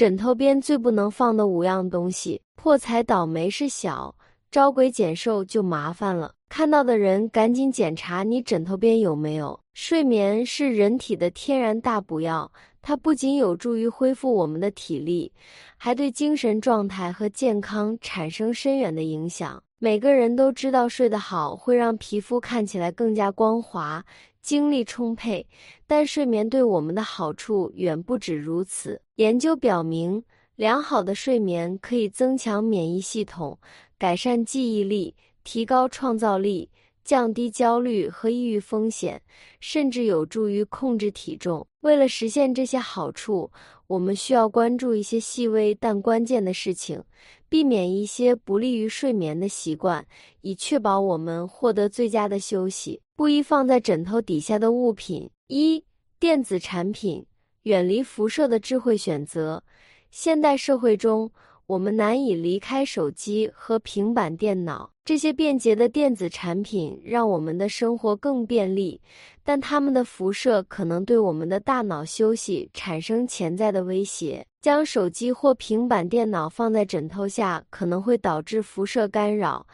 枕头边最不能放的五样东西，破财倒霉是小，招鬼减寿就麻烦了。看到的人赶紧检查你枕头边有没有。睡眠是人体的天然大补药，它不仅有助于恢复我们的体力，还对精神状态和健康产生深远的影响。每个人都知道睡得好会让皮肤看起来更加光滑。精力充沛，但睡眠对我们的好处远不止如此。研究表明，良好的睡眠可以增强免疫系统，改善记忆力，提高创造力，降低焦虑和抑郁风险，甚至有助于控制体重。为了实现这些好处，我们需要关注一些细微但关键的事情。避免一些不利于睡眠的习惯，以确保我们获得最佳的休息。不宜放在枕头底下的物品：一、电子产品，远离辐射的智慧选择。现代社会中，我们难以离开手机和平板电脑。这些便捷的电子产品让我们的生活更便利，但它们的辐射可能对我们的大脑休息产生潜在的威胁。将手机或平板电脑放在枕头下，可能会导致辐射干扰，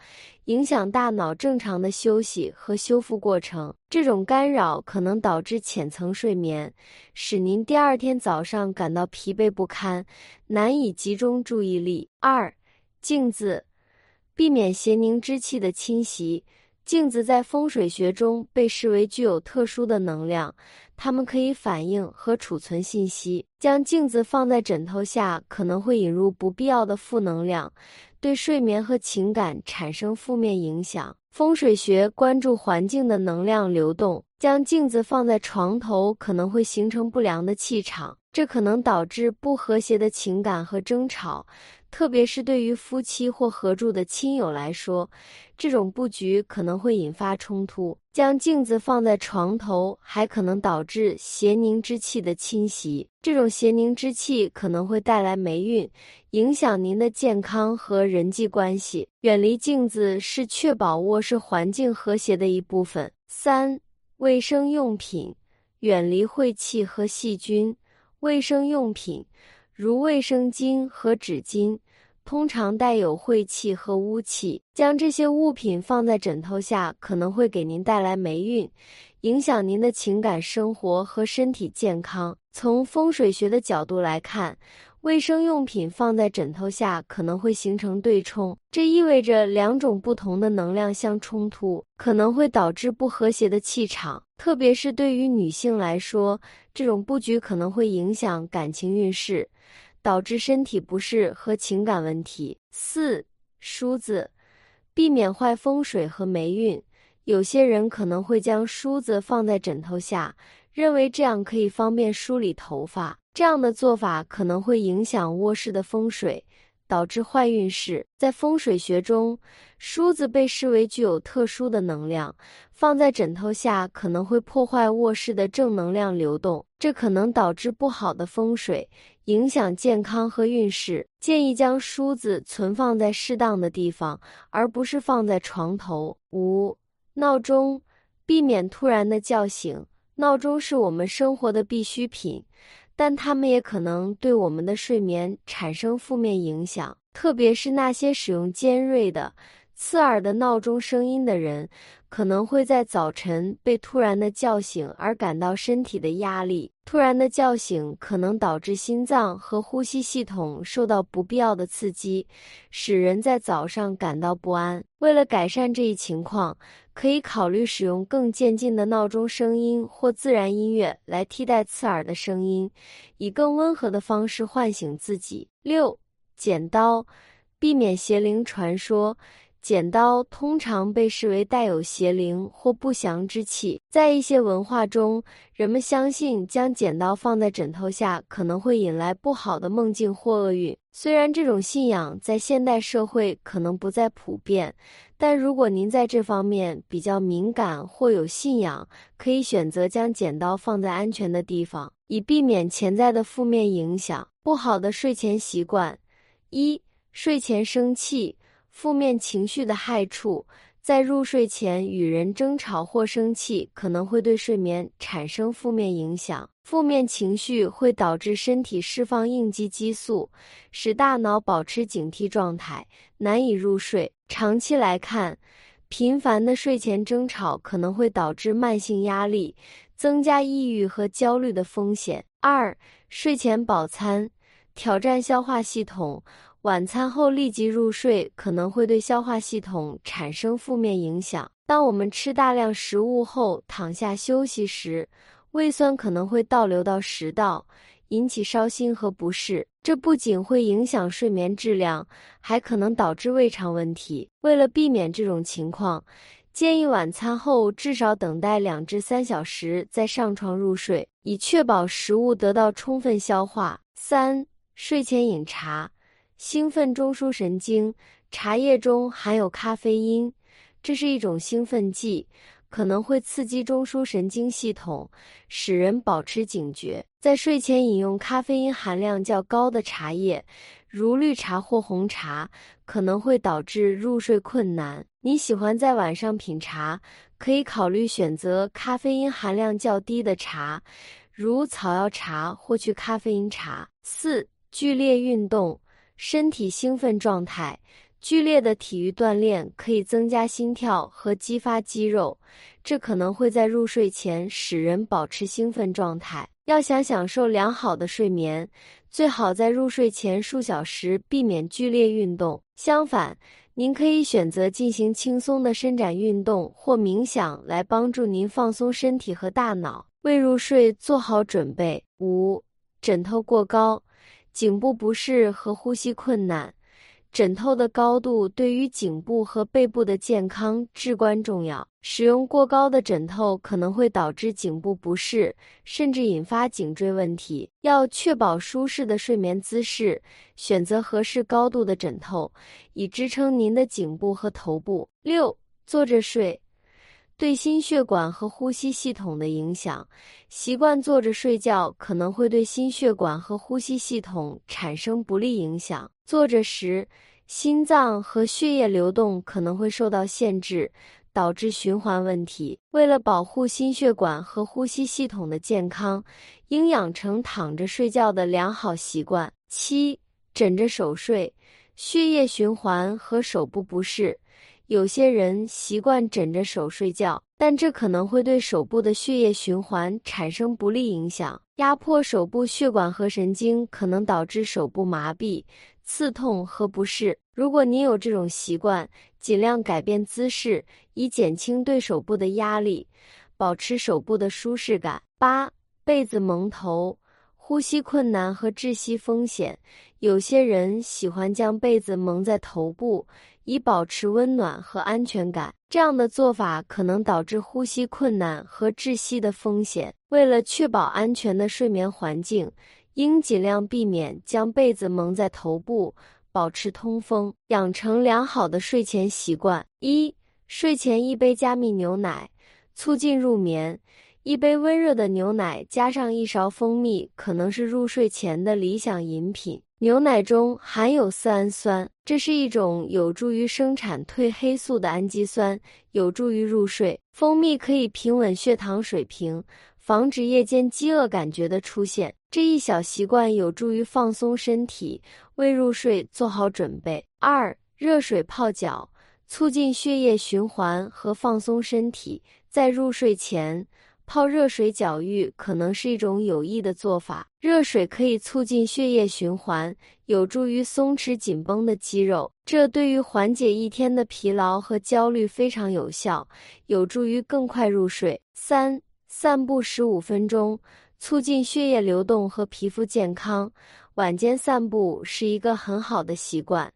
影响大脑正常的休息和修复过程。这种干扰可能导致浅层睡眠，使您第二天早上感到疲惫不堪，难以集中注意力。二、镜子，避免邪凝之气的侵袭。镜子在风水学中被视为具有特殊的能量。它们可以反映和储存信息。将镜子放在枕头下，可能会引入不必要的负能量，对睡眠和情感产生负面影响。风水学关注环境的能量流动。将镜子放在床头，可能会形成不良的气场，这可能导致不和谐的情感和争吵。特别是对于夫妻或合住的亲友来说，这种布局可能会引发冲突。将镜子放在床头，还可能导致邪凝之气的侵袭。这种邪凝之气可能会带来霉运，影响您的健康和人际关系。远离镜子是确保卧室环境和谐的一部分。三、卫生用品，远离晦气和细菌。卫生用品。如卫生巾和纸巾，通常带有晦气和污气。将这些物品放在枕头下，可能会给您带来霉运，影响您的情感生活和身体健康。从风水学的角度来看，卫生用品放在枕头下可能会形成对冲，这意味着两种不同的能量相冲突，可能会导致不和谐的气场。特别是对于女性来说，这种布局可能会影响感情运势。导致身体不适和情感问题。四、梳子，避免坏风水和霉运。有些人可能会将梳子放在枕头下，认为这样可以方便梳理头发。这样的做法可能会影响卧室的风水。导致坏运势。在风水学中，梳子被视为具有特殊的能量，放在枕头下可能会破坏卧室的正能量流动，这可能导致不好的风水，影响健康和运势。建议将梳子存放在适当的地方，而不是放在床头。五、闹钟，避免突然的叫醒。闹钟是我们生活的必需品。但它们也可能对我们的睡眠产生负面影响，特别是那些使用尖锐的、刺耳的闹钟声音的人，可能会在早晨被突然的叫醒而感到身体的压力。突然的叫醒可能导致心脏和呼吸系统受到不必要的刺激，使人在早上感到不安。为了改善这一情况，可以考虑使用更渐进的闹钟声音或自然音乐来替代刺耳的声音，以更温和的方式唤醒自己。六、剪刀，避免邪灵传说。剪刀通常被视为带有邪灵或不祥之气，在一些文化中，人们相信将剪刀放在枕头下可能会引来不好的梦境或厄运。虽然这种信仰在现代社会可能不再普遍，但如果您在这方面比较敏感或有信仰，可以选择将剪刀放在安全的地方，以避免潜在的负面影响。不好的睡前习惯：一、睡前生气。负面情绪的害处，在入睡前与人争吵或生气，可能会对睡眠产生负面影响。负面情绪会导致身体释放应激激素，使大脑保持警惕状态，难以入睡。长期来看，频繁的睡前争吵可能会导致慢性压力，增加抑郁和焦虑的风险。二、睡前饱餐挑战消化系统。晚餐后立即入睡可能会对消化系统产生负面影响。当我们吃大量食物后躺下休息时，胃酸可能会倒流到食道，引起烧心和不适。这不仅会影响睡眠质量，还可能导致胃肠问题。为了避免这种情况，建议晚餐后至少等待两至三小时再上床入睡，以确保食物得到充分消化。三、睡前饮茶。兴奋中枢神经，茶叶中含有咖啡因，这是一种兴奋剂，可能会刺激中枢神经系统，使人保持警觉。在睡前饮用咖啡因含量较高的茶叶，如绿茶或红茶，可能会导致入睡困难。你喜欢在晚上品茶，可以考虑选择咖啡因含量较低的茶，如草药茶或去咖啡因茶。四、剧烈运动。身体兴奋状态，剧烈的体育锻炼可以增加心跳和激发肌肉，这可能会在入睡前使人保持兴奋状态。要想享受良好的睡眠，最好在入睡前数小时避免剧烈运动。相反，您可以选择进行轻松的伸展运动或冥想来帮助您放松身体和大脑，为入睡做好准备。五、枕头过高。颈部不适和呼吸困难，枕头的高度对于颈部和背部的健康至关重要。使用过高的枕头可能会导致颈部不适，甚至引发颈椎问题。要确保舒适的睡眠姿势，选择合适高度的枕头，以支撑您的颈部和头部。六，坐着睡。对心血管和呼吸系统的影响，习惯坐着睡觉可能会对心血管和呼吸系统产生不利影响。坐着时，心脏和血液流动可能会受到限制，导致循环问题。为了保护心血管和呼吸系统的健康，应养成躺着睡觉的良好习惯。七，枕着手睡，血液循环和手部不适。有些人习惯枕着手睡觉，但这可能会对手部的血液循环产生不利影响，压迫手部血管和神经，可能导致手部麻痹、刺痛和不适。如果你有这种习惯，尽量改变姿势，以减轻对手部的压力，保持手部的舒适感。八、被子蒙头。呼吸困难和窒息风险，有些人喜欢将被子蒙在头部，以保持温暖和安全感。这样的做法可能导致呼吸困难和窒息的风险。为了确保安全的睡眠环境，应尽量避免将被子蒙在头部，保持通风。养成良好的睡前习惯：一、睡前一杯加密牛奶，促进入眠。一杯温热的牛奶加上一勺蜂蜜，可能是入睡前的理想饮品。牛奶中含有色氨酸，这是一种有助于生产褪黑素的氨基酸，有助于入睡。蜂蜜可以平稳血糖水平，防止夜间饥饿感觉的出现。这一小习惯有助于放松身体，为入睡做好准备。二、热水泡脚，促进血液循环和放松身体，在入睡前。泡热水脚浴可能是一种有益的做法。热水可以促进血液循环，有助于松弛紧绷的肌肉，这对于缓解一天的疲劳和焦虑非常有效，有助于更快入睡。三、散步十五分钟，促进血液流动和皮肤健康。晚间散步是一个很好的习惯，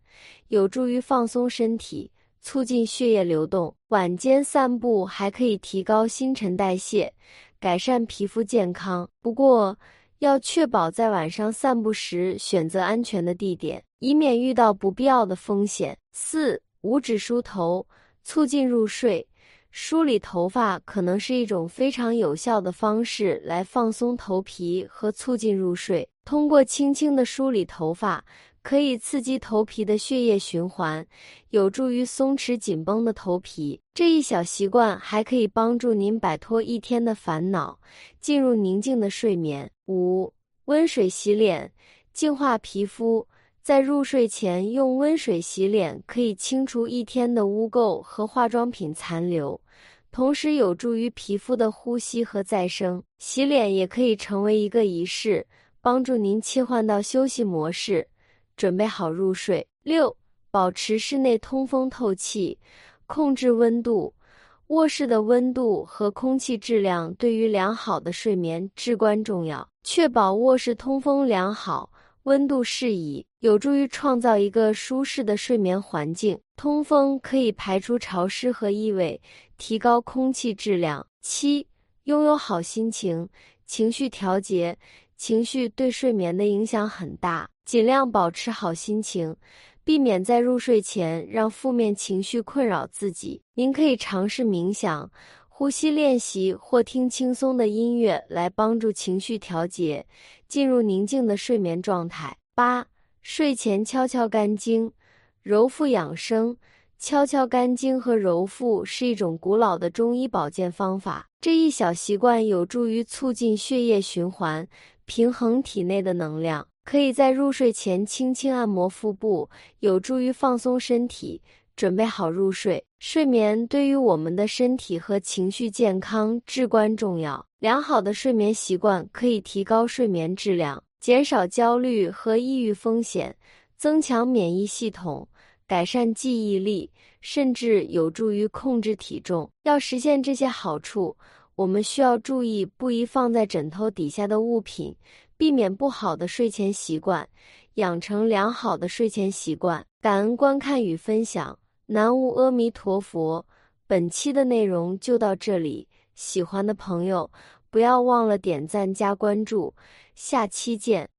有助于放松身体。促进血液流动，晚间散步还可以提高新陈代谢，改善皮肤健康。不过，要确保在晚上散步时选择安全的地点，以免遇到不必要的风险。四、五指梳头，促进入睡。梳理头发可能是一种非常有效的方式来放松头皮和促进入睡。通过轻轻的梳理头发，可以刺激头皮的血液循环，有助于松弛紧绷的头皮。这一小习惯还可以帮助您摆脱一天的烦恼，进入宁静的睡眠。五、温水洗脸，净化皮肤。在入睡前用温水洗脸，可以清除一天的污垢和化妆品残留，同时有助于皮肤的呼吸和再生。洗脸也可以成为一个仪式，帮助您切换到休息模式，准备好入睡。六、保持室内通风透气，控制温度。卧室的温度和空气质量对于良好的睡眠至关重要，确保卧室通风良好。温度适宜，有助于创造一个舒适的睡眠环境。通风可以排出潮湿和异味，提高空气质量。七、拥有好心情，情绪调节。情绪对睡眠的影响很大，尽量保持好心情，避免在入睡前让负面情绪困扰自己。您可以尝试冥想。呼吸练习或听轻松的音乐来帮助情绪调节，进入宁静的睡眠状态。八、睡前敲敲肝经，揉腹养生。敲敲肝经和揉腹是一种古老的中医保健方法，这一小习惯有助于促进血液循环，平衡体内的能量。可以在入睡前轻轻按摩腹部，有助于放松身体。准备好入睡，睡眠对于我们的身体和情绪健康至关重要。良好的睡眠习惯可以提高睡眠质量，减少焦虑和抑郁风险，增强免疫系统，改善记忆力，甚至有助于控制体重。要实现这些好处，我们需要注意不宜放在枕头底下的物品，避免不好的睡前习惯，养成良好的睡前习惯。感恩观看与分享。南无阿弥陀佛，本期的内容就到这里，喜欢的朋友不要忘了点赞加关注，下期见。